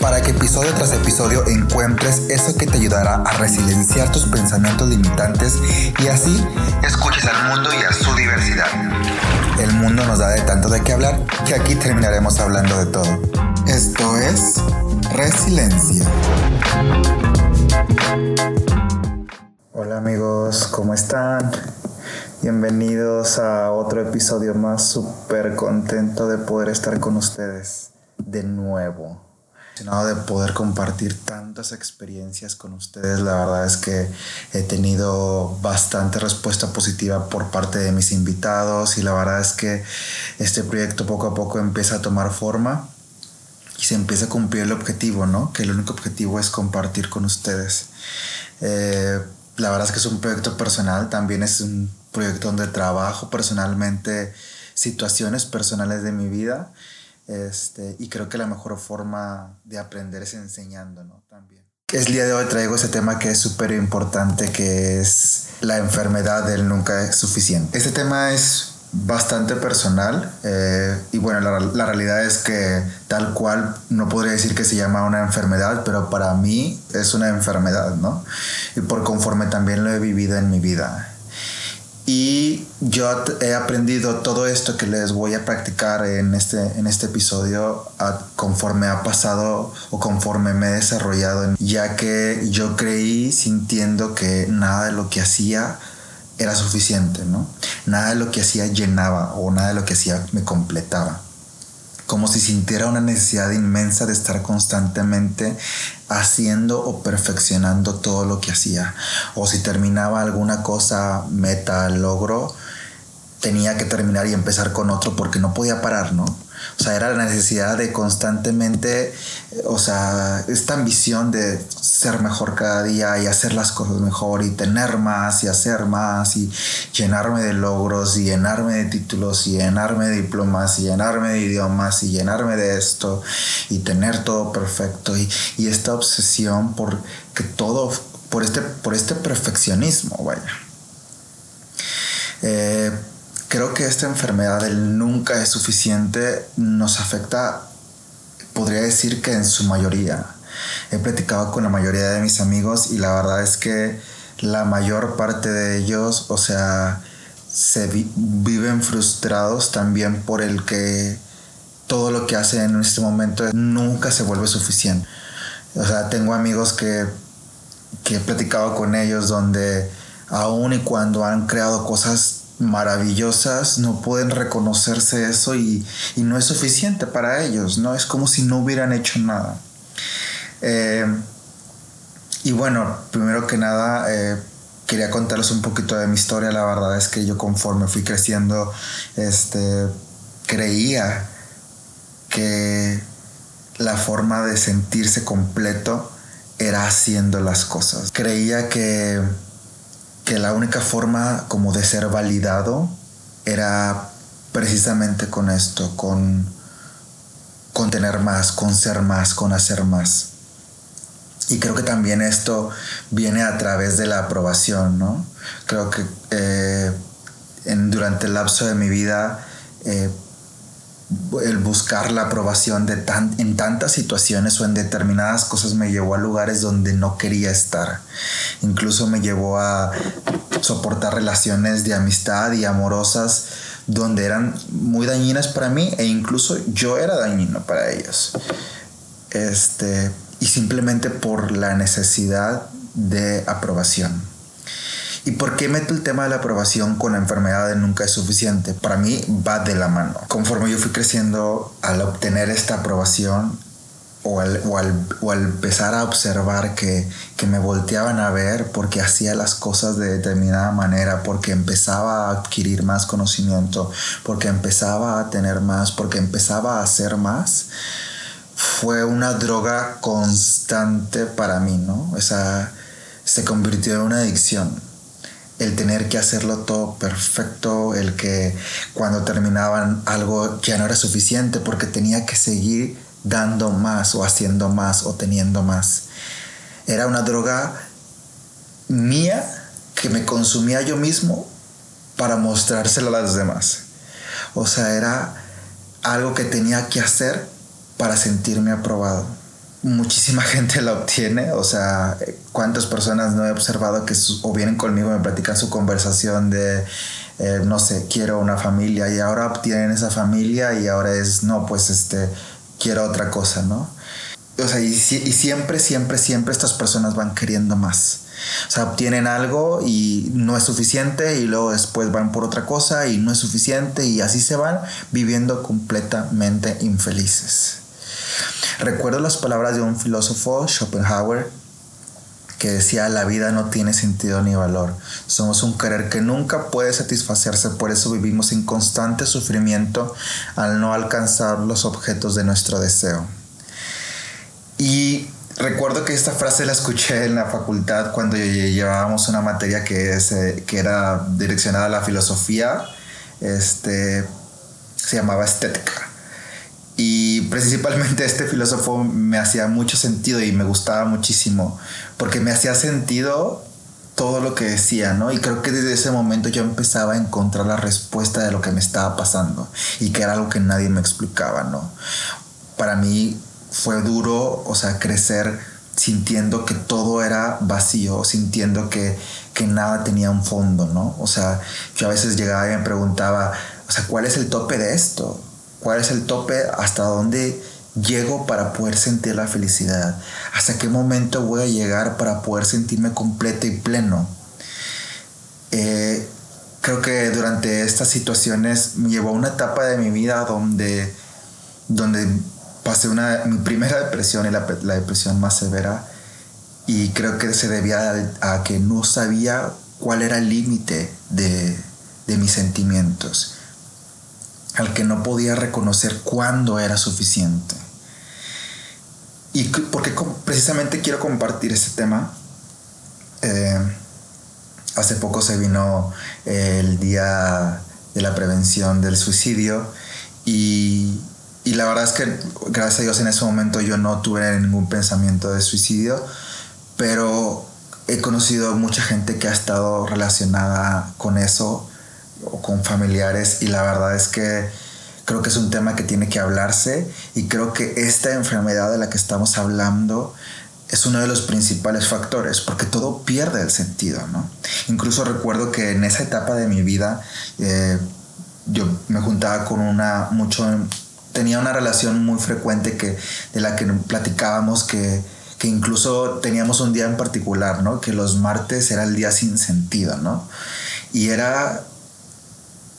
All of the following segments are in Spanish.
para que episodio tras episodio encuentres eso que te ayudará a resilienciar tus pensamientos limitantes y así escuches al mundo y a su diversidad. El mundo nos da de tanto de qué hablar que aquí terminaremos hablando de todo. Esto es Resiliencia. Hola amigos, ¿cómo están? Bienvenidos a otro episodio más, súper contento de poder estar con ustedes de nuevo de poder compartir tantas experiencias con ustedes. La verdad es que he tenido bastante respuesta positiva por parte de mis invitados y la verdad es que este proyecto poco a poco empieza a tomar forma y se empieza a cumplir el objetivo, ¿no? Que el único objetivo es compartir con ustedes. Eh, la verdad es que es un proyecto personal, también es un proyecto donde trabajo personalmente situaciones personales de mi vida este, y creo que la mejor forma de aprender es enseñando, ¿no? También. El día de hoy traigo ese tema que es súper importante, que es la enfermedad del nunca es suficiente. Este tema es bastante personal eh, y bueno, la, la, realidad es que tal cual no podría decir que se llama una enfermedad, pero para mí es una enfermedad, ¿no? Y por conforme también lo he vivido en mi vida. Y yo he aprendido todo esto que les voy a practicar en este, en este episodio conforme ha pasado o conforme me he desarrollado, ya que yo creí sintiendo que nada de lo que hacía era suficiente, ¿no? Nada de lo que hacía llenaba o nada de lo que hacía me completaba como si sintiera una necesidad inmensa de estar constantemente haciendo o perfeccionando todo lo que hacía. O si terminaba alguna cosa, meta, logro, tenía que terminar y empezar con otro porque no podía parar, ¿no? O sea, era la necesidad de constantemente, o sea, esta ambición de ser mejor cada día y hacer las cosas mejor y tener más y hacer más y llenarme de logros y llenarme de títulos y llenarme de diplomas y llenarme de idiomas y llenarme de esto y tener todo perfecto y, y esta obsesión por que todo, por este, por este perfeccionismo, vaya. Eh, creo que esta enfermedad del nunca es suficiente nos afecta, podría decir que en su mayoría. He platicado con la mayoría de mis amigos y la verdad es que la mayor parte de ellos, o sea, se viven frustrados también por el que todo lo que hacen en este momento nunca se vuelve suficiente. O sea, tengo amigos que, que he platicado con ellos donde aun y cuando han creado cosas maravillosas, no pueden reconocerse eso y, no es suficiente para ellos, ¿no? Es como si no hubieran hecho nada. Eh, y bueno, primero que nada, eh, quería contarles un poquito de mi historia. La verdad es que yo conforme fui creciendo, este, creía que la forma de sentirse completo era haciendo las cosas. Creía que que la única forma como de ser validado era precisamente con esto, con, con tener más, con ser más, con hacer más. Y creo que también esto viene a través de la aprobación, ¿no? Creo que eh, durante el lapso de mi vida eh, el buscar la aprobación de tan, en tantas situaciones o en determinadas cosas me llevó a lugares donde no quería estar. Incluso me llevó a soportar relaciones de amistad y amorosas donde eran muy dañinas para mí e incluso yo era dañino para ellos. Este, y simplemente por la necesidad de aprobación. ¿Y por qué meto el tema de la aprobación con la enfermedad de nunca es suficiente? Para mí va de la mano. Conforme yo fui creciendo, al obtener esta aprobación o al, o al, empezar a observar que, que, me volteaban a ver porque hacía las cosas de determinada manera, porque empezaba a adquirir más conocimiento, porque empezaba a tener más, porque empezaba a hacer más, fue una droga constante para mí, ¿no? O sea, se convirtió en una adicción el tener que hacerlo todo perfecto, el que cuando terminaban algo ya no era suficiente porque tenía que seguir dando más o haciendo más o teniendo más. Era una droga mía que me consumía yo mismo para mostrárselo a los demás. O sea, era algo que tenía que hacer para sentirme aprobado. Muchísima gente la obtiene, o sea, cuántas personas no he observado que o vienen conmigo y me platican su conversación de, eh, no sé, quiero una familia y ahora obtienen esa familia y ahora es, no, pues este, quiero otra cosa, ¿no? O sea, y, y siempre, siempre, siempre estas personas van queriendo más. O sea, obtienen algo y no es suficiente y luego después van por otra cosa y no es suficiente y así se van viviendo completamente infelices. Recuerdo las palabras de un filósofo, Schopenhauer, que decía la vida no tiene sentido ni valor. Somos un querer que nunca puede satisfacerse, por eso vivimos en constante sufrimiento al no alcanzar los objetos de nuestro deseo. Y recuerdo que esta frase la escuché en la facultad cuando llevábamos una materia que, eh, que era direccionada a la filosofía, este, se llamaba estética. Y principalmente este filósofo me hacía mucho sentido y me gustaba muchísimo, porque me hacía sentido todo lo que decía, ¿no? Y creo que desde ese momento yo empezaba a encontrar la respuesta de lo que me estaba pasando y que era algo que nadie me explicaba, ¿no? Para mí fue duro, o sea, crecer sintiendo que todo era vacío, sintiendo que, que nada tenía un fondo, ¿no? O sea, yo a veces llegaba y me preguntaba, o sea, ¿cuál es el tope de esto? ¿Cuál es el tope hasta dónde llego para poder sentir la felicidad? ¿Hasta qué momento voy a llegar para poder sentirme completo y pleno? Eh, creo que durante estas situaciones me llevó a una etapa de mi vida donde, donde pasé una, mi primera depresión y la, depresión más severa y creo que se debía a, que no sabía cuál era el límite de, de mis sentimientos al que no podía reconocer cuándo era suficiente. Y porque precisamente quiero compartir ese tema. Eh, hace poco se vino eh, el día de la prevención del suicidio y, y, la verdad es que gracias a Dios en ese momento yo no tuve ningún pensamiento de suicidio, pero he conocido mucha gente que ha estado relacionada con eso o con familiares y la verdad es que creo que es un tema que tiene que hablarse y creo que esta enfermedad de la que estamos hablando es uno de los principales factores porque todo pierde el sentido, ¿no? Incluso recuerdo que en esa etapa de mi vida eh, yo me juntaba con una mucho tenía una relación muy frecuente que de la que platicábamos que que incluso teníamos un día en particular, ¿no? Que los martes era el día sin sentido, ¿no? Y era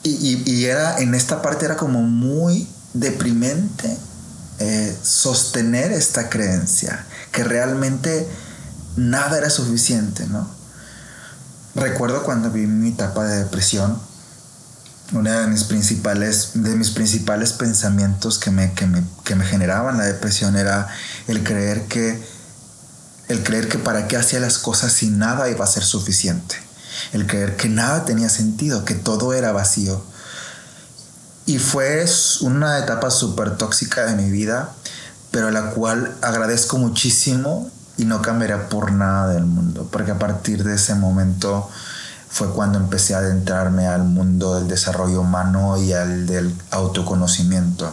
y, era, en esta parte era como muy deprimente eh, sostener esta creencia, que realmente nada era suficiente, ¿no? Recuerdo cuando vi mi etapa de depresión, uno de mis principales, de mis principales pensamientos que me, que me, que me generaban la depresión era el creer que, el creer que para qué hacía las cosas si nada iba a ser suficiente el creer que nada tenía sentido, que todo era vacío. Y fue una etapa súper tóxica de mi vida, pero la cual agradezco muchísimo y no cambiaría por nada del mundo, porque a partir de ese momento fue cuando empecé a adentrarme al mundo del desarrollo humano y al del autoconocimiento.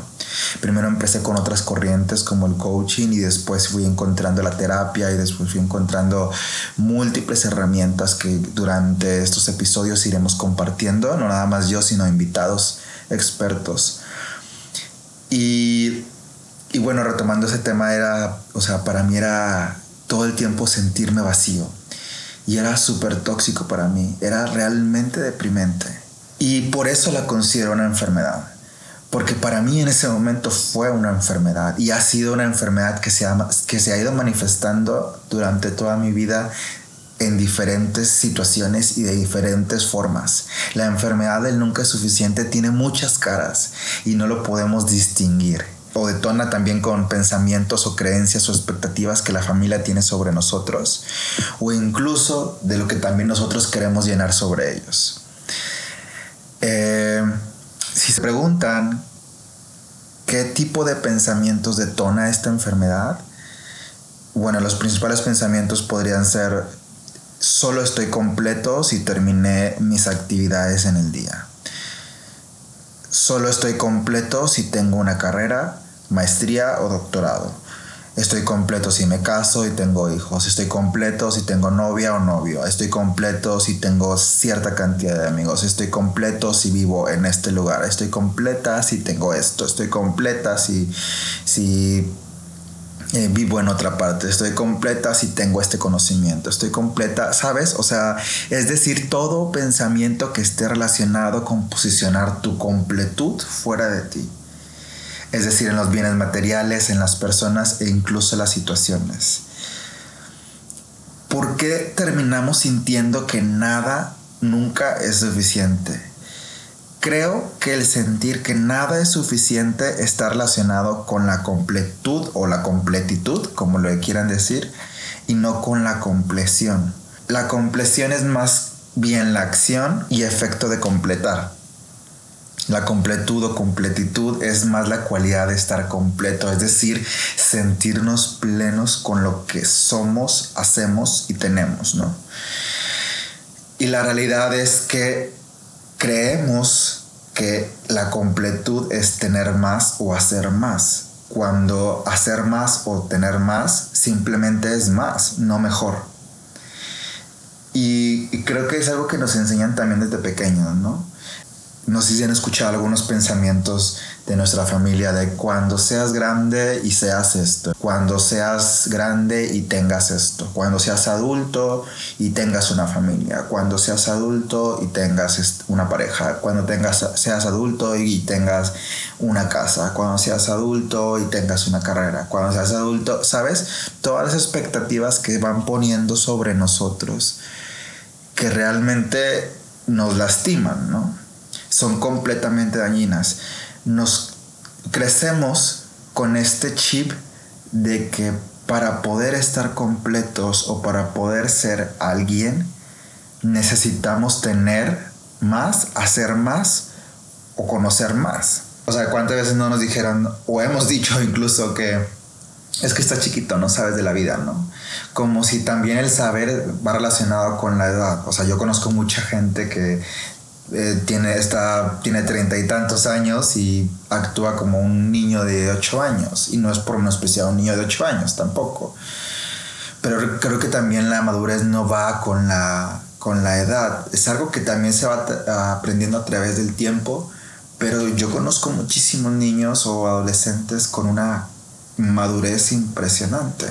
Primero empecé con otras corrientes como el coaching y después fui encontrando la terapia y después fui encontrando múltiples herramientas que durante estos episodios iremos compartiendo, no nada más yo, sino invitados expertos. Y, y bueno, retomando ese tema era, o sea, para mí era todo el tiempo sentirme vacío y era súper tóxico para mí, era realmente deprimente. Y por eso la considero una enfermedad porque para mí en ese momento fue una enfermedad y ha sido una enfermedad que se ha, que se ha ido manifestando durante toda mi vida en diferentes situaciones y de diferentes formas. La enfermedad del nunca es suficiente tiene muchas caras y no lo podemos distinguir. o detona también con pensamientos o creencias o expectativas que la familia tiene sobre nosotros o incluso de lo que también nosotros queremos llenar sobre ellos. Eh, si se preguntan qué tipo de pensamientos detona esta enfermedad, bueno, los principales pensamientos podrían ser, solo estoy completo si terminé mis actividades en el día. Solo estoy completo si tengo una carrera, maestría o doctorado. Estoy completo si me caso y tengo hijos. Estoy completo si tengo novia o novio. Estoy completo si tengo cierta cantidad de amigos. Estoy completo si vivo en este lugar. Estoy completa si tengo esto. Estoy completa si, si eh, vivo en otra parte. Estoy completa si tengo este conocimiento. Estoy completa, ¿sabes? O sea, es decir, todo pensamiento que esté relacionado con posicionar tu completud fuera de ti es decir, en los bienes materiales, en las personas e incluso las situaciones. ¿Por qué terminamos sintiendo que nada nunca es suficiente? Creo que el sentir que nada es suficiente está relacionado con la completud o la completitud, como lo quieran decir, y no con la compleción. La compleción es más bien la acción y efecto de completar. La completud o completitud es más la cualidad de estar completo, es decir, sentirnos plenos con lo que somos, hacemos y tenemos, ¿no? Y la realidad es que creemos que la completud es tener más o hacer más, cuando hacer más o tener más simplemente es más, no mejor. Y, creo que es algo que nos enseñan también desde pequeños, ¿no? No sé si han escuchado algunos pensamientos de nuestra familia de cuando seas grande y seas esto, cuando seas grande y tengas esto, cuando seas adulto y tengas una familia, cuando seas adulto y tengas una pareja, cuando tengas, seas adulto y tengas una casa, cuando seas adulto y tengas una carrera, cuando seas adulto, ¿sabes? Todas las expectativas que van poniendo sobre nosotros que realmente nos lastiman, ¿no? Son completamente dañinas. Nos crecemos con este chip de que para poder estar completos o para poder ser alguien, necesitamos tener más, hacer más o conocer más. O sea, ¿cuántas veces no nos dijeron o hemos dicho incluso que es que estás chiquito, no sabes de la vida, ¿no? Como si también el saber va relacionado con la edad. O sea, yo conozco mucha gente que eh, tiene, está, tiene treinta y tantos años y actúa como un niño de ocho años. Y no es por especial un niño de ocho años tampoco. Pero creo que también la madurez no va con la, con la edad. Es algo que también se va aprendiendo a través del tiempo. Pero yo conozco muchísimos niños o adolescentes con una madurez impresionante.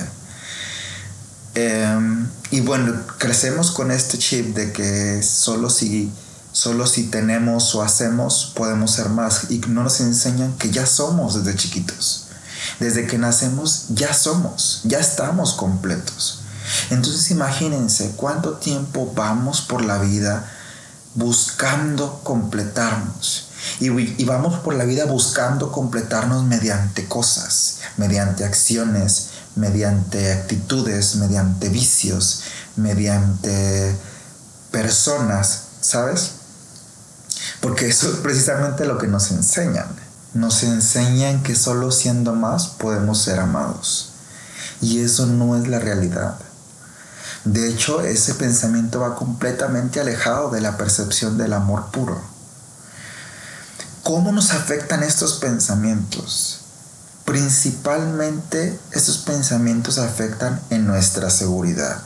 Em, y bueno, crecemos con este chip de que solo si Solo si tenemos o hacemos podemos ser más. Y no nos enseñan que ya somos desde chiquitos. Desde que nacemos ya somos, ya estamos completos. Entonces imagínense cuánto tiempo vamos por la vida buscando completarnos. Y, y, vamos por la vida buscando completarnos mediante cosas, mediante acciones, mediante actitudes, mediante vicios, mediante personas, ¿sabes? Porque eso es precisamente lo que nos enseñan. Nos enseñan que solo siendo más podemos ser amados. Y eso no es la realidad. De hecho, ese pensamiento va completamente alejado de la percepción del amor puro. ¿Cómo nos afectan estos pensamientos? Principalmente estos pensamientos afectan en nuestra seguridad,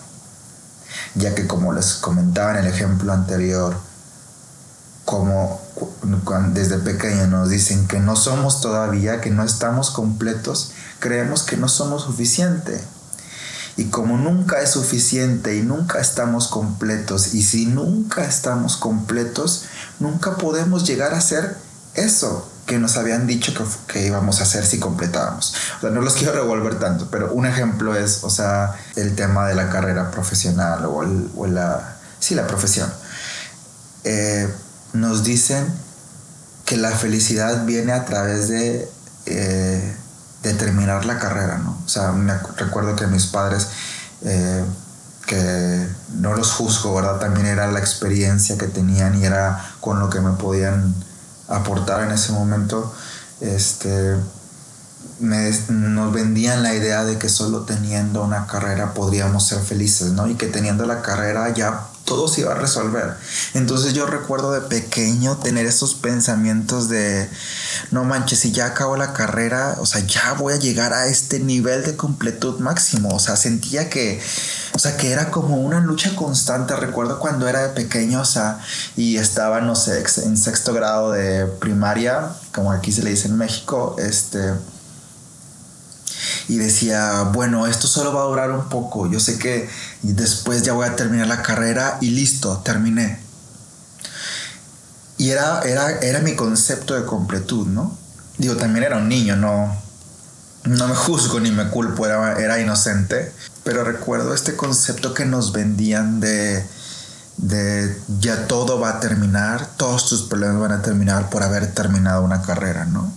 ya que como les comentaba en el ejemplo anterior, como desde pequeño nos dicen que no somos todavía, que no estamos completos, creemos que no somos suficiente. Y como nunca es suficiente y nunca estamos completos, y si nunca estamos completos, nunca podemos llegar a ser eso que nos habían dicho que, que, íbamos a hacer si completábamos. O sea, no los quiero revolver tanto, pero un ejemplo es, o sea, el tema de la carrera profesional o, o la, sí, la profesión. Eh, nos dicen que la felicidad viene a través de, eh, terminar la carrera, ¿no? O sea, me recuerdo que mis padres, eh, que no los juzgo, ¿verdad? También era la experiencia que tenían y era con lo que me podían aportar en ese momento. Este, nos vendían la idea de que solo teniendo una carrera podríamos ser felices, ¿no? Y que teniendo la carrera ya todo se iba a resolver. Entonces yo recuerdo de pequeño tener esos pensamientos de, no manches, si ya acabo la carrera, o sea, ya voy a llegar a este nivel de completud máximo. O sea, sentía que, o sea, que era como una lucha constante. Recuerdo cuando era de pequeño, o sea, y estaba, no sé, en sexto grado de primaria, como aquí se le dice en México, este y decía, bueno, esto solo va a durar un poco, yo sé que después ya voy a terminar la carrera y listo, terminé. Y era, era, era mi concepto de completud, ¿no? Digo, también era un niño, no, no me juzgo ni me culpo, era, era inocente, pero recuerdo este concepto que nos vendían de, de ya todo va a terminar, todos tus problemas van a terminar por haber terminado una carrera, ¿no?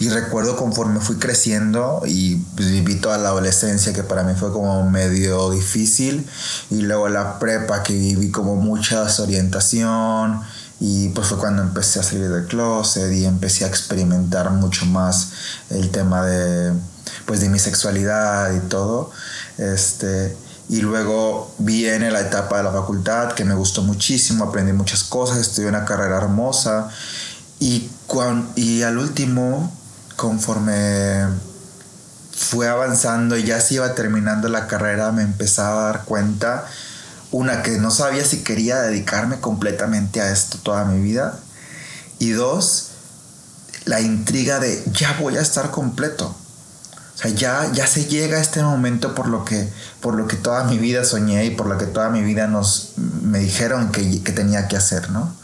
Y recuerdo conforme fui creciendo y pues, viví toda la adolescencia que para mí fue como medio difícil. Y luego la prepa que viví como mucha desorientación. Y pues fue cuando empecé a salir del closet y empecé a experimentar mucho más el tema de pues de mi sexualidad y todo. Este y luego viene la etapa de la facultad que me gustó muchísimo aprendí muchas cosas estudié una carrera hermosa. Y, y al último, conforme fue avanzando y ya se iba terminando la carrera, me empezaba a dar cuenta, una, que no sabía si quería dedicarme completamente a esto toda mi vida. Y dos, la intriga de ya voy a estar completo. O sea, ya, ya se llega a este momento por lo, que, por lo que toda mi vida soñé y por lo que toda mi vida nos, me dijeron que, que tenía que hacer, ¿no?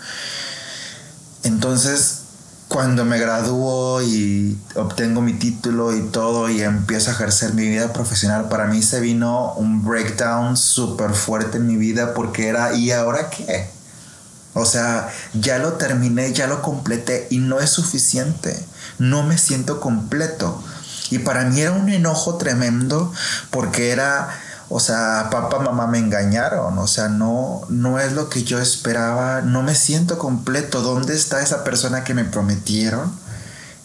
Entonces, cuando me gradúo y obtengo mi título y todo y empiezo a ejercer mi vida profesional, para mí se vino un breakdown súper fuerte en mi vida porque era, ¿y ahora qué? O sea, ya lo terminé, ya lo completé y no es suficiente. No me siento completo. Y para mí era un enojo tremendo porque era o sea, papá, mamá me engañaron, o sea, no, no es lo que yo esperaba, no me siento completo, ¿dónde está esa persona que me prometieron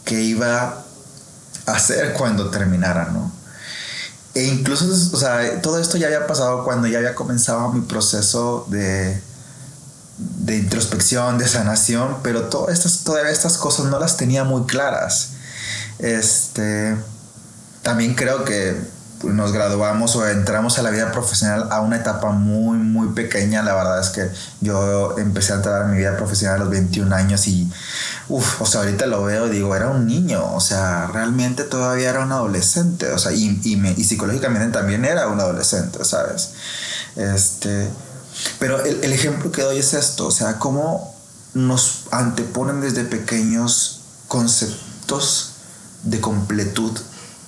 que iba a hacer cuando terminara, no? E incluso, o sea, todo esto ya había pasado cuando ya había comenzado mi proceso de, de introspección, de sanación, pero todas estas, estas cosas no las tenía muy claras. Este, también creo que nos graduamos o entramos a la vida profesional a una etapa muy, muy pequeña. La verdad es que yo empecé a entrar en mi vida profesional a los 21 años y, uff, o sea, ahorita lo veo, digo, era un niño, o sea, realmente todavía era un adolescente, o sea, y, y, me, y psicológicamente también era un adolescente, ¿sabes? Este, pero el, el ejemplo que doy es esto, o sea, cómo nos anteponen desde pequeños conceptos de completud.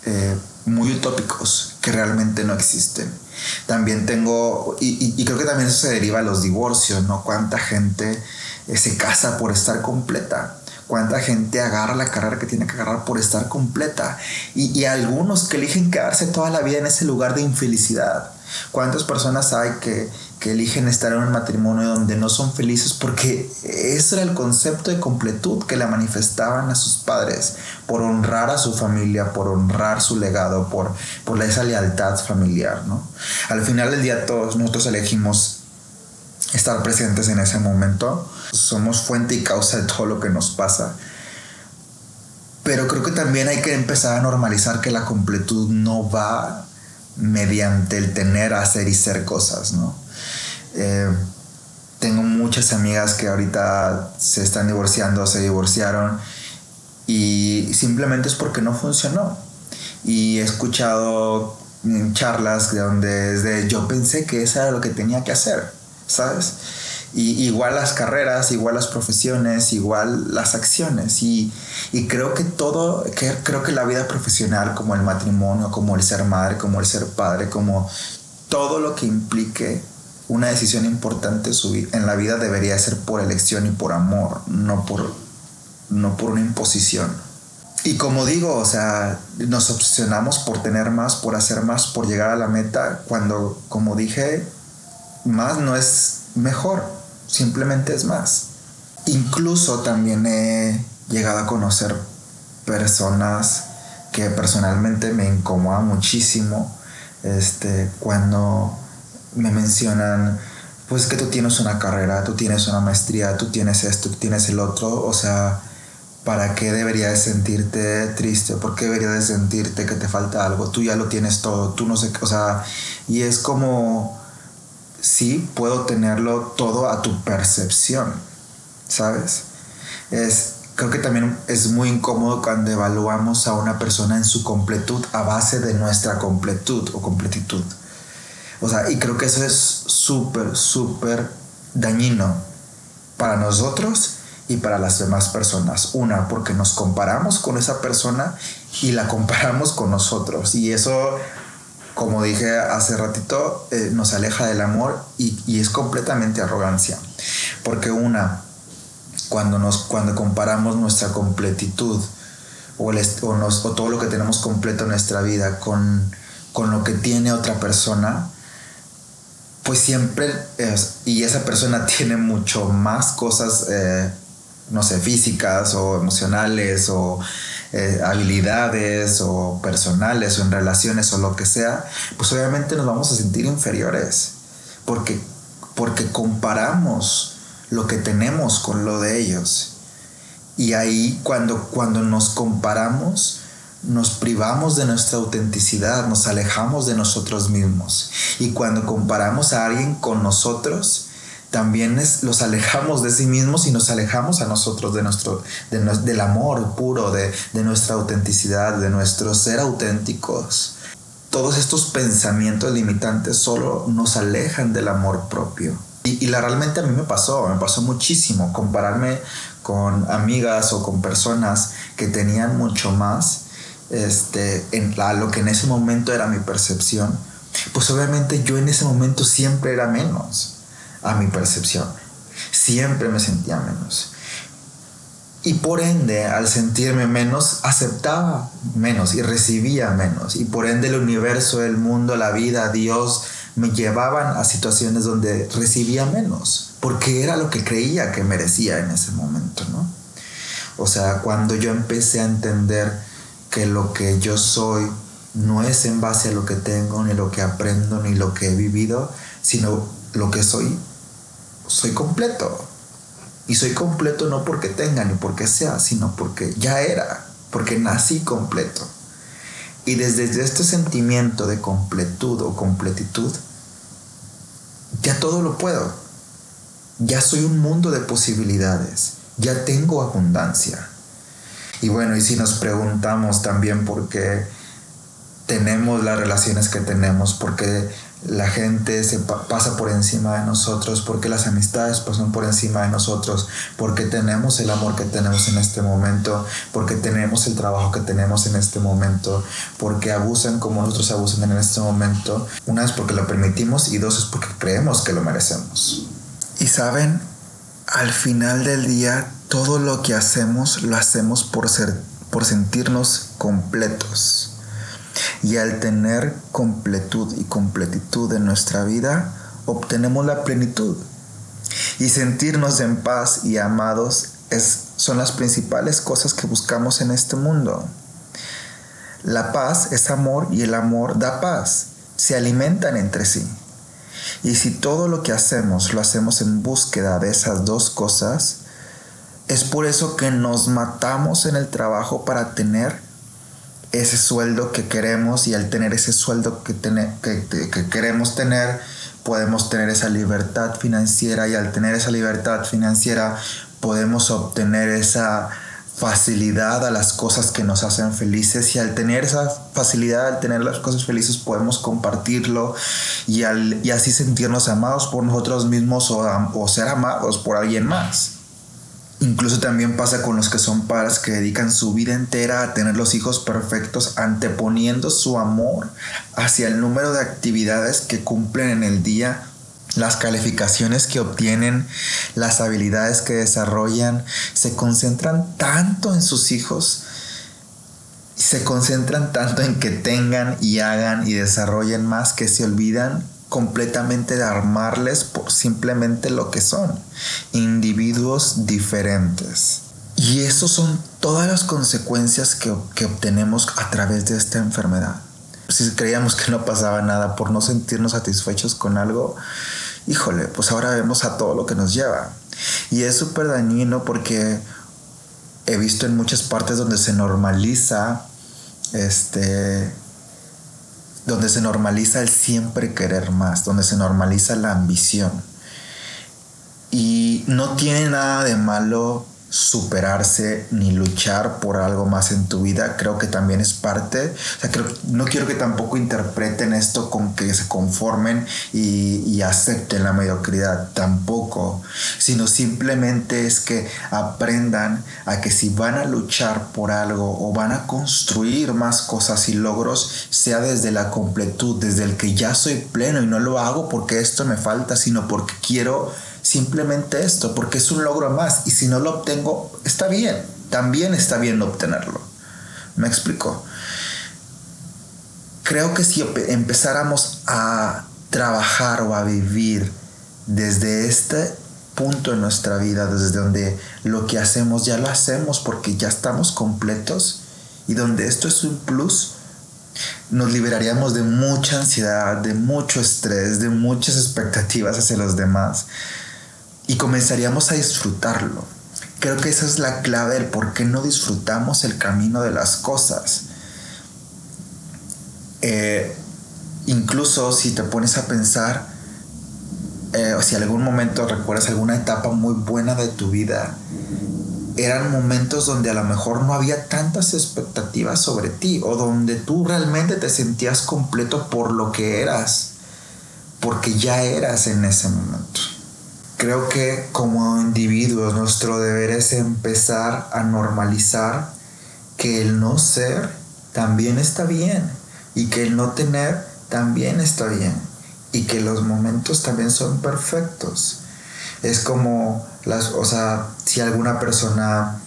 Eh, muy utópicos que realmente no existen. También tengo, y, creo que también eso se deriva a los divorcios, ¿no? Cuánta gente eh, se casa por estar completa. Cuánta gente agarra la carrera que tiene que agarrar por estar completa. Y, y algunos que eligen quedarse toda la vida en ese lugar de infelicidad. ¿Cuántas personas hay que, que eligen estar en un matrimonio donde no son felices porque ese era el concepto de completud que le manifestaban a sus padres por honrar a su familia, por honrar su legado, por, por esa lealtad familiar, ¿no? Al final del día todos nosotros elegimos estar presentes en ese momento, somos fuente y causa de todo lo que nos pasa. Pero creo que también hay que empezar a normalizar que la completud no va mediante el tener, hacer y ser cosas, ¿no? Eh, tengo muchas amigas que ahorita se están divorciando, se divorciaron y simplemente es porque no funcionó. Y he escuchado charlas de donde desde yo pensé que eso era lo que tenía que hacer, ¿sabes? Y igual las carreras, igual las profesiones, igual las acciones. Y, y, creo que todo, que, creo que la vida profesional, como el matrimonio, como el ser madre, como el ser padre, como todo lo que implique una decisión importante en la vida debería ser por elección y por amor, no por, no por una imposición. Y como digo, o sea, nos obsesionamos por tener más, por hacer más, por llegar a la meta, cuando, como dije, más no es mejor, simplemente es más. Incluso también he llegado a conocer personas que personalmente me incomodan muchísimo este, cuando me mencionan, pues que tú tienes una carrera, tú tienes una maestría, tú tienes esto, tú tienes el otro, o sea, ¿para qué deberías de sentirte triste? ¿Por qué deberías de sentirte que te falta algo? Tú ya lo tienes todo, tú no sé, o sea, y es como, sí, puedo tenerlo todo a tu percepción, ¿sabes? Es, creo que también es muy incómodo cuando evaluamos a una persona en su completud a base de nuestra completud o completitud. O sea, y creo que eso es súper, súper dañino para nosotros y para las demás personas. Una, porque nos comparamos con esa persona y la comparamos con nosotros. Y eso, como dije hace ratito, eh, nos aleja del amor y, es completamente arrogancia. Porque una, cuando, nos, cuando comparamos nuestra completitud o, o, todo lo que tenemos completo en nuestra vida con, con lo que tiene otra persona, pues siempre, y esa persona tiene mucho más cosas eh, no sé, físicas o emocionales o eh, habilidades o personales o en relaciones o lo que sea, pues obviamente nos vamos a sentir inferiores porque, porque comparamos lo que tenemos con lo de ellos. Y ahí cuando, cuando nos comparamos, nos privamos de nuestra autenticidad, nos alejamos de nosotros mismos. Y cuando comparamos a alguien con nosotros, también los alejamos de sí mismos y nos alejamos a nosotros de nuestro, del amor puro, de, nuestra autenticidad, de nuestro ser auténticos. Todos estos pensamientos limitantes solo nos alejan del amor propio. Y, la realmente a mí me pasó, me pasó muchísimo compararme con amigas o con personas que tenían mucho más este, lo que en ese momento era mi percepción. Pues obviamente yo en ese momento siempre era menos a mi percepción. Siempre me sentía menos. Y por ende, al sentirme menos, aceptaba menos y recibía menos. Y por ende el universo, el mundo, la vida, Dios, me llevaban a situaciones donde recibía menos. Porque era lo que creía que merecía en ese momento, ¿no? O sea, cuando yo empecé a entender que lo que yo soy no es en base a lo que tengo, ni lo que aprendo, ni lo que he vivido, sino lo que soy soy completo. Y soy completo no porque tenga ni porque sea, sino porque ya era, porque nací completo. Y desde este sentimiento de completud o completitud, ya todo lo puedo. Ya soy un mundo de posibilidades. Ya tengo abundancia. Y bueno, y si nos preguntamos también por qué tenemos las relaciones que tenemos, por qué la gente se pasa por encima de nosotros, porque las amistades pasan por encima de nosotros, porque tenemos el amor que tenemos en este momento, porque tenemos el trabajo que tenemos en este momento, porque abusan como nosotros abusan en este momento. Una es porque lo permitimos y dos es porque creemos que lo merecemos. Y saben, al final del día, todo lo que hacemos lo hacemos por, ser, por sentirnos completos y al tener completud y completitud en nuestra vida, obtenemos la plenitud. Y sentirnos en paz y amados es, son las principales cosas que buscamos en este mundo. La paz es amor y el amor da paz. Se alimentan entre sí. Y si todo lo que hacemos lo hacemos en búsqueda de esas dos cosas, es por eso que nos matamos en el trabajo para tener ese sueldo que queremos y al tener ese sueldo que, que, queremos tener, podemos tener esa libertad financiera y al tener esa libertad financiera podemos obtener esa facilidad a las cosas que nos hacen felices y al tener esa facilidad, al tener las cosas felices podemos compartirlo y, al, y así sentirnos amados por nosotros mismos o, o ser amados por alguien más. Incluso también pasa con los que son padres que dedican su vida entera a tener los hijos perfectos, anteponiendo su amor hacia el número de actividades que cumplen en el día, las calificaciones que obtienen, las habilidades que desarrollan, se concentran tanto en sus hijos se concentran tanto en que tengan y hagan y desarrollen más que se olvidan completamente de armarles por simplemente lo que son, individuos diferentes. Y eso son todas las consecuencias que, que obtenemos a través de esta enfermedad. Si creíamos que no pasaba nada por no sentirnos satisfechos con algo, híjole, pues ahora vemos a todo lo que nos lleva. Y es súper dañino porque he visto en muchas partes donde se normaliza este donde se normaliza el siempre querer más, donde se normaliza la ambición. Y no tiene nada de malo superarse ni luchar por algo más en tu vida, creo que también es parte. O sea, creo, no quiero que tampoco interpreten esto con que se conformen y, y, acepten la mediocridad, tampoco, sino simplemente es que aprendan a que si van a luchar por algo o van a construir más cosas y logros, sea desde la completud, desde el que ya soy pleno y no lo hago porque esto me falta, sino porque quiero simplemente esto, porque es un logro más y si no lo obtengo, está bien, también está bien obtenerlo. ¿Me explico? Creo que si empezáramos a trabajar o a vivir desde este punto en nuestra vida, desde donde lo que hacemos ya lo hacemos porque ya estamos completos y donde esto es un plus, nos liberaríamos de mucha ansiedad, de mucho estrés, de muchas expectativas hacia los demás y comenzaríamos a disfrutarlo. Creo que esa es la clave del por qué no disfrutamos el camino de las cosas. Eh, incluso si te pones a pensar, eh, si algún momento recuerdas alguna etapa muy buena de tu vida, eran momentos donde a lo mejor no había tantas expectativas sobre ti o donde tú realmente te sentías completo por lo que eras, porque ya eras en ese momento. Creo que como individuos nuestro deber es empezar a normalizar que el no ser también está bien y que el no tener también está bien y que los momentos también son perfectos. Es como las, o sea, si alguna persona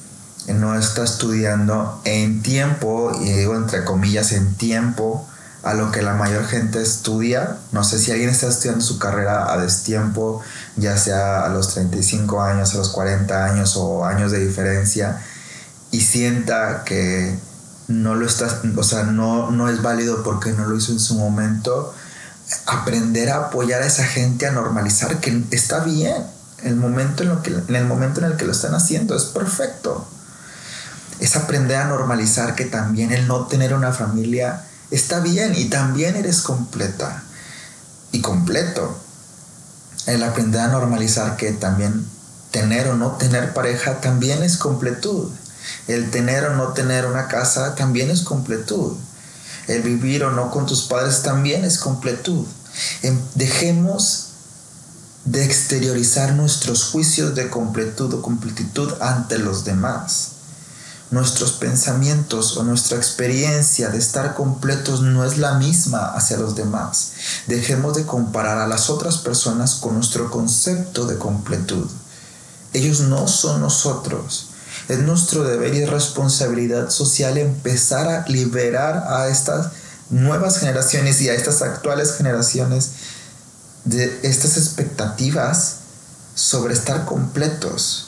no está estudiando en tiempo, y digo entre comillas en tiempo, a lo que la mayor gente estudia. No sé si alguien está estudiando su carrera a destiempo, ya sea a los 35 años, a los 40 años o años de diferencia, y sienta que no lo está, o sea, no, no es válido porque no lo hizo en su momento. Aprender a apoyar a esa gente, a normalizar que está bien. El momento en, lo que, en el momento en el que lo están haciendo es perfecto. Es aprender a normalizar que también el no tener una familia está bien y también eres completa y completo. El aprender a normalizar que también tener o no tener pareja también es completud. El tener o no tener una casa también es completud. El vivir o no con tus padres también es completud. Em, dejemos de exteriorizar nuestros juicios de completud o completitud ante los demás nuestros pensamientos o nuestra experiencia de estar completos no es la misma hacia los demás. Dejemos de comparar a las otras personas con nuestro concepto de completud. Ellos no son nosotros. Es nuestro deber y responsabilidad social empezar a liberar a estas nuevas generaciones y a estas actuales generaciones de estas expectativas sobre estar completos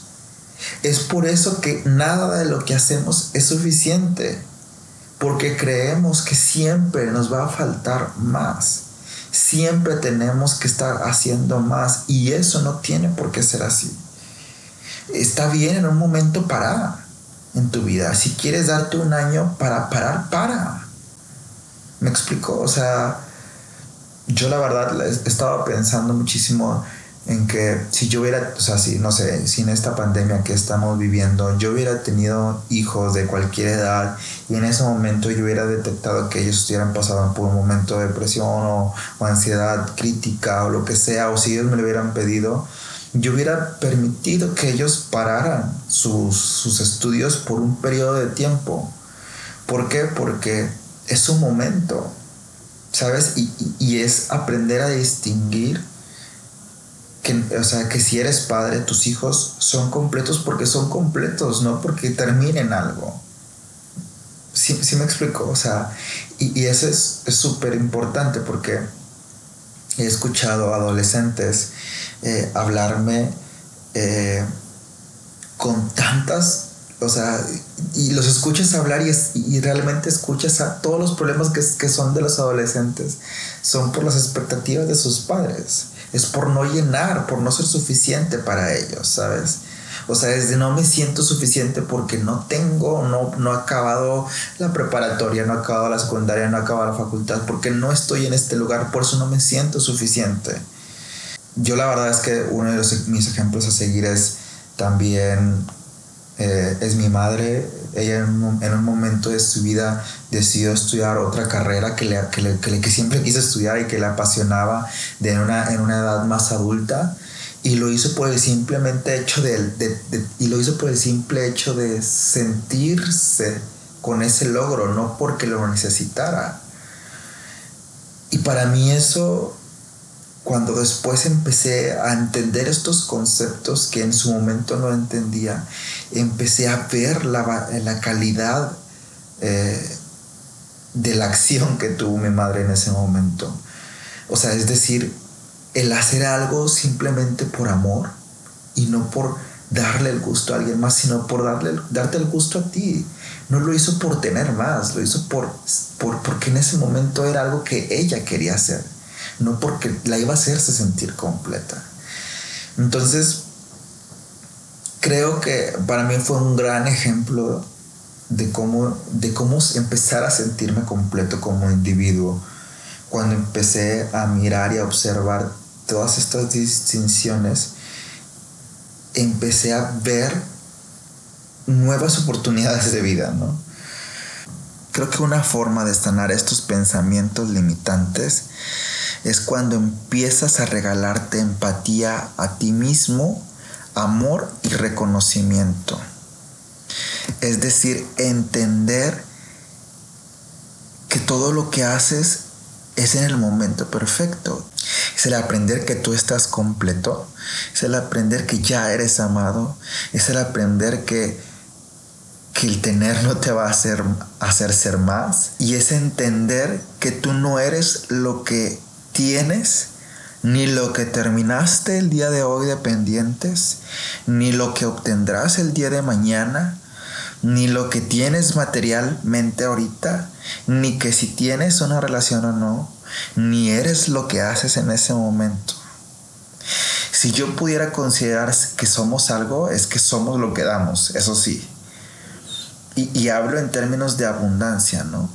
es por eso que nada de lo que hacemos es suficiente, porque creemos que siempre nos va a faltar más. Siempre tenemos que estar haciendo más y eso no tiene por qué ser así. Está bien en un momento parar en tu vida. Si quieres darte un año para parar, para. ¿Me explico? O sea, yo la verdad estaba pensando muchísimo en que si yo hubiera, o sea, si, no sé, sin esta pandemia que estamos viviendo, yo hubiera tenido hijos de cualquier edad y en ese momento yo hubiera detectado que ellos hubieran pasado por un momento de depresión o, ansiedad crítica o lo que sea, o si ellos me lo hubieran pedido, yo hubiera permitido que ellos pararan sus, sus estudios por un periodo de tiempo. ¿Por qué? Porque es un momento, ¿sabes? Y, y es aprender a distinguir que, o sea, que si eres padre, tus hijos son completos porque son completos, no porque terminen algo. sí, sí me explico, o sea, y, y eso es súper importante porque he escuchado adolescentes eh, hablarme eh, con tantas, o sea, y los escuchas hablar y, y realmente escuchas a todos los problemas que, que son de los adolescentes, son por las expectativas de sus padres, es por no llenar, por no ser suficiente para ellos, ¿sabes? O sea, es de no me siento suficiente porque no tengo, no, no he acabado la preparatoria, no he acabado la secundaria, no he acabado la facultad, porque no estoy en este lugar, por eso no me siento suficiente. Yo la verdad es que uno de los, mis ejemplos a seguir es también, eh, es mi madre. Ella en un, momento de su vida decidió estudiar otra carrera que, le, que, le, que, siempre quiso estudiar y que le apasionaba de una, en una edad más adulta y lo hizo por el simplemente hecho de, y lo hizo por el simple hecho de sentirse con ese logro, no porque lo necesitara. Y para mí eso, cuando después empecé a entender estos conceptos que en su momento no entendía, empecé a ver la, la calidad eh, de la acción que tuvo mi madre en ese momento. O sea, es decir, el hacer algo simplemente por amor y no por darle el gusto a alguien más, sino por darle, darte el gusto a ti. No lo hizo por tener más, lo hizo por, por, porque en ese momento era algo que ella quería hacer, no porque la iba a hacerse sentir completa. Entonces, creo que para mí fue un gran ejemplo de cómo, de cómo empezar a sentirme completo como individuo cuando empecé a mirar y a observar todas estas distinciones, empecé a ver nuevas oportunidades de vida, ¿no? Creo que una forma de sanar estos pensamientos limitantes es cuando empiezas a regalarte empatía a ti mismo, amor y reconocimiento. Es decir, entender que todo lo que haces es en el momento perfecto. Es el aprender que tú estás completo. Es el aprender que ya eres amado. Es el aprender que, que el tener no te va a hacer, hacer ser más. Y es entender que tú no eres lo que tienes, ni lo que terminaste el día de hoy de pendientes, ni lo que obtendrás el día de mañana, ni lo que tienes materialmente ahorita, ni que si tienes una relación o no, ni eres lo que haces en ese momento. Si yo pudiera considerar que somos algo, es que somos lo que damos, eso sí. Y, y hablo en términos de abundancia, ¿no?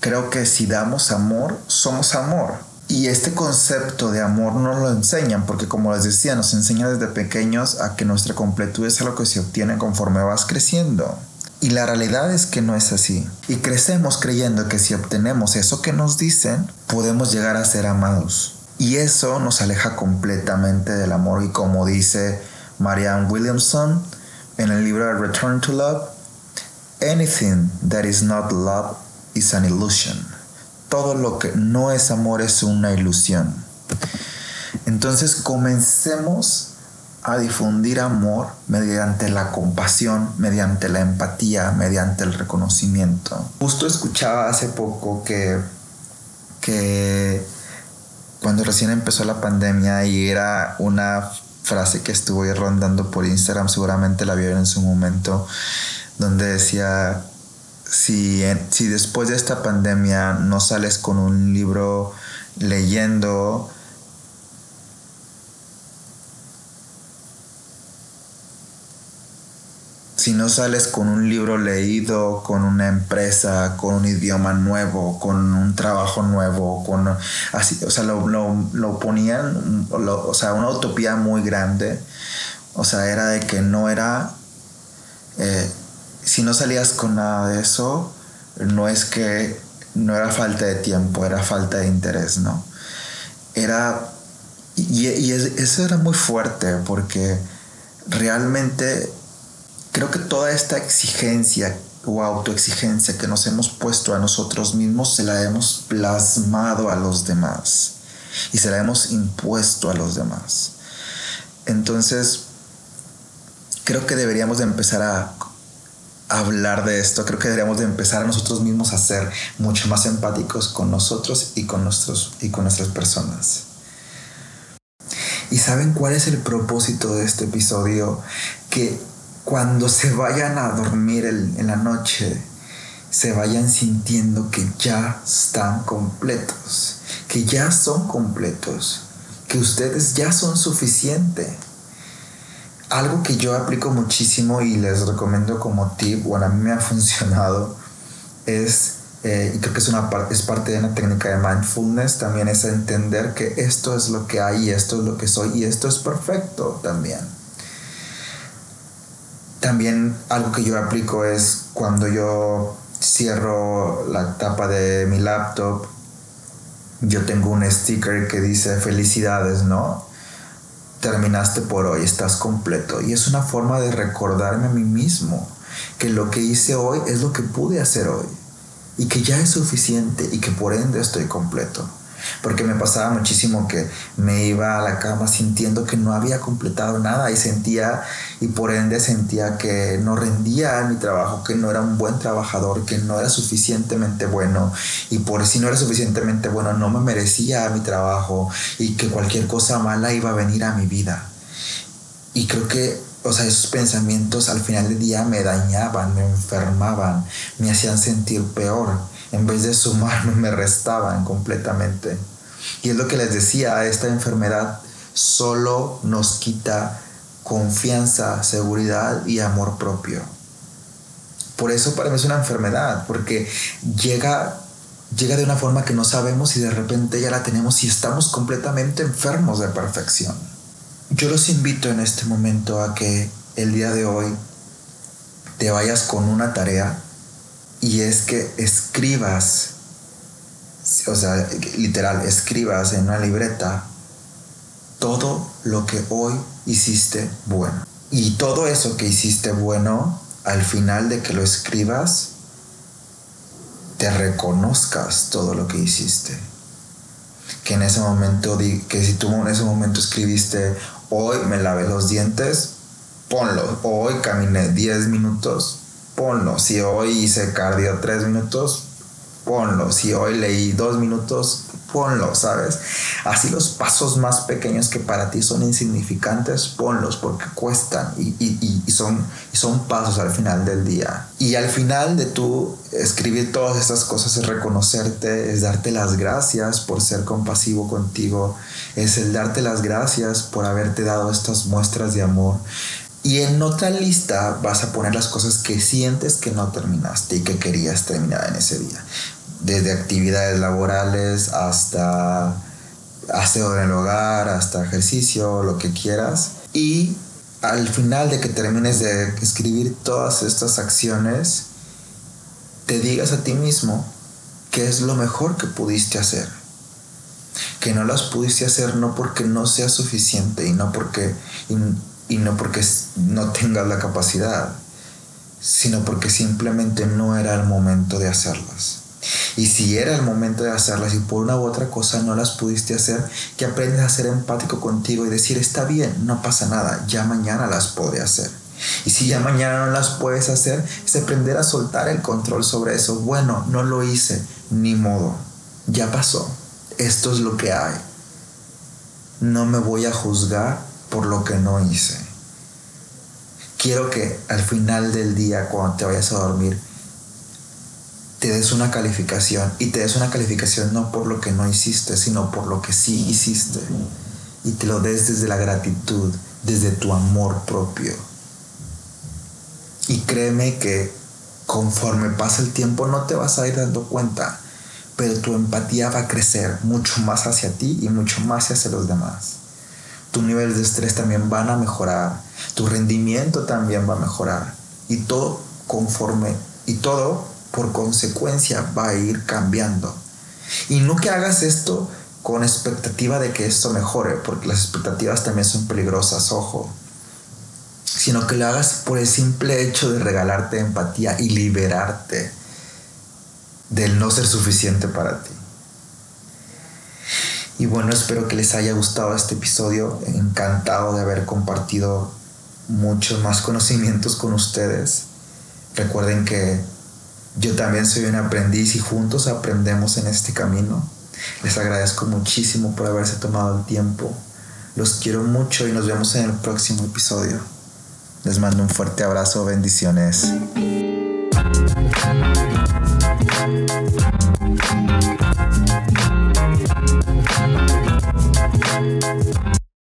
Creo que si damos amor, somos amor. Y este concepto de amor no lo enseñan, porque como les decía, nos enseña desde pequeños a que nuestra completud es algo que se obtiene conforme vas creciendo. Y la realidad es que no es así. Y crecemos creyendo que si obtenemos eso que nos dicen, podemos llegar a ser amados. Y eso nos aleja completamente del amor. Y como dice Marianne Williamson en el libro Return to Love, anything that is not love is an illusion. Todo lo que no es amor es una ilusión. Entonces comencemos a difundir amor mediante la compasión, mediante la empatía, mediante el reconocimiento. Justo escuchaba hace poco que, que cuando recién empezó la pandemia y era una frase que estuvo rondando por Instagram, seguramente la vieron en su momento, donde decía, si, si después de esta pandemia no sales con un libro leyendo, si no sales con un libro leído, con una empresa, con un idioma nuevo, con un trabajo nuevo, con así, o sea, lo, lo, ponían, o sea, una utopía muy grande. O sea, era de que no era, eh, si no salías con nada de eso, no es que no era falta de tiempo, era falta de interés, ¿no? Era, y, eso era muy fuerte porque realmente Creo que toda esta exigencia o autoexigencia que nos hemos puesto a nosotros mismos se la hemos plasmado a los demás y se la hemos impuesto a los demás. Entonces, creo que deberíamos de empezar a hablar de esto. Creo que deberíamos de empezar a nosotros mismos a ser mucho más empáticos con nosotros y con, nuestros, y con nuestras personas. ¿Y saben cuál es el propósito de este episodio? Que cuando se vayan a dormir en la noche, se vayan sintiendo que ya están completos, que ya son completos, que ustedes ya son suficiente. Algo que yo aplico muchísimo y les recomiendo como tip, bueno, a mí me ha funcionado, es, eh, y creo que es, una, es parte de una técnica de mindfulness, también es entender que esto es lo que hay y esto es lo que soy y esto es perfecto también. También algo que yo aplico es cuando yo cierro la tapa de mi laptop, yo tengo un sticker que dice felicidades, ¿no? Terminaste por hoy, estás completo. Y es una forma de recordarme a mí mismo que lo que hice hoy es lo que pude hacer hoy. Y que ya es suficiente y que por ende estoy completo. Porque me pasaba muchísimo que me iba a la cama sintiendo que no había completado nada y sentía, y por ende sentía que no rendía mi trabajo, que no era un buen trabajador, que no era suficientemente bueno. Y por si no era suficientemente bueno, no me merecía mi trabajo y que cualquier cosa mala iba a venir a mi vida. Y creo que o sea, esos pensamientos al final del día me dañaban, me enfermaban, me hacían sentir peor en vez de sumarme me restaban completamente. Y es lo que les decía, esta enfermedad solo nos quita confianza, seguridad y amor propio. Por eso para mí es una enfermedad, porque llega, llega de una forma que no sabemos y de repente ya la tenemos y estamos completamente enfermos de perfección. Yo los invito en este momento a que el día de hoy te vayas con una tarea y es que escribas, o sea, literal, escribas en una libreta todo lo que hoy hiciste bueno. Y todo eso que hiciste bueno, al final de que lo escribas, te reconozcas todo lo que hiciste. Que en ese momento, que si tú en ese momento escribiste, hoy me lavé los dientes, ponlo. Hoy caminé 10 minutos, ponlo. Si hoy hice cardio tres minutos, ponlo. Si hoy leí dos minutos, ponlo, ¿sabes? Así los pasos más pequeños que para ti son insignificantes, ponlos porque cuestan y, y, son, y son pasos al final del día. Y al final de tú escribir todas estas cosas es reconocerte, es darte las gracias por ser compasivo contigo, es el darte las gracias por haberte dado estas muestras de amor, y en otra lista vas a poner las cosas que sientes que no terminaste y que querías terminar en ese día. Desde actividades laborales hasta aseo en el hogar, hasta ejercicio, lo que quieras. Y al final de que termines de escribir todas estas acciones, te digas a ti mismo qué es lo mejor que pudiste hacer. Que no las pudiste hacer no porque no sea suficiente y no porque no porque no tengas la capacidad, sino porque simplemente no era el momento de hacerlas. Y si era el momento de hacerlas y por una u otra cosa no las pudiste hacer, que aprendes a ser empático contigo y decir, está bien, no pasa nada, ya mañana las podré hacer. Y si ya mañana no las puedes hacer, es aprender a soltar el control sobre eso. Bueno, no lo hice, ni modo, ya pasó, esto es lo que hay. No me voy a juzgar por lo que no hice. Quiero que al final del día, cuando te vayas a dormir, te des una calificación y te des una calificación no por lo que no hiciste, sino por lo que sí hiciste. Y te lo des desde la gratitud, desde tu amor propio. Y créeme que conforme pasa el tiempo no te vas a ir dando cuenta, pero tu empatía va a crecer mucho más hacia ti y mucho más hacia los demás tus niveles de estrés también van a mejorar, tu rendimiento también va a mejorar y todo conforme y todo por consecuencia va a ir cambiando. Y no que hagas esto con expectativa de que esto mejore, porque las expectativas también son peligrosas, ojo, sino que lo hagas por el simple hecho de regalarte empatía y liberarte del no ser suficiente para ti. Y bueno, espero que les haya gustado este episodio. Encantado de haber compartido muchos más conocimientos con ustedes. Recuerden que yo también soy un aprendiz y juntos aprendemos en este camino. Les agradezco muchísimo por haberse tomado el tiempo. Los quiero mucho y nos vemos en el próximo episodio. Les mando un fuerte abrazo, bendiciones.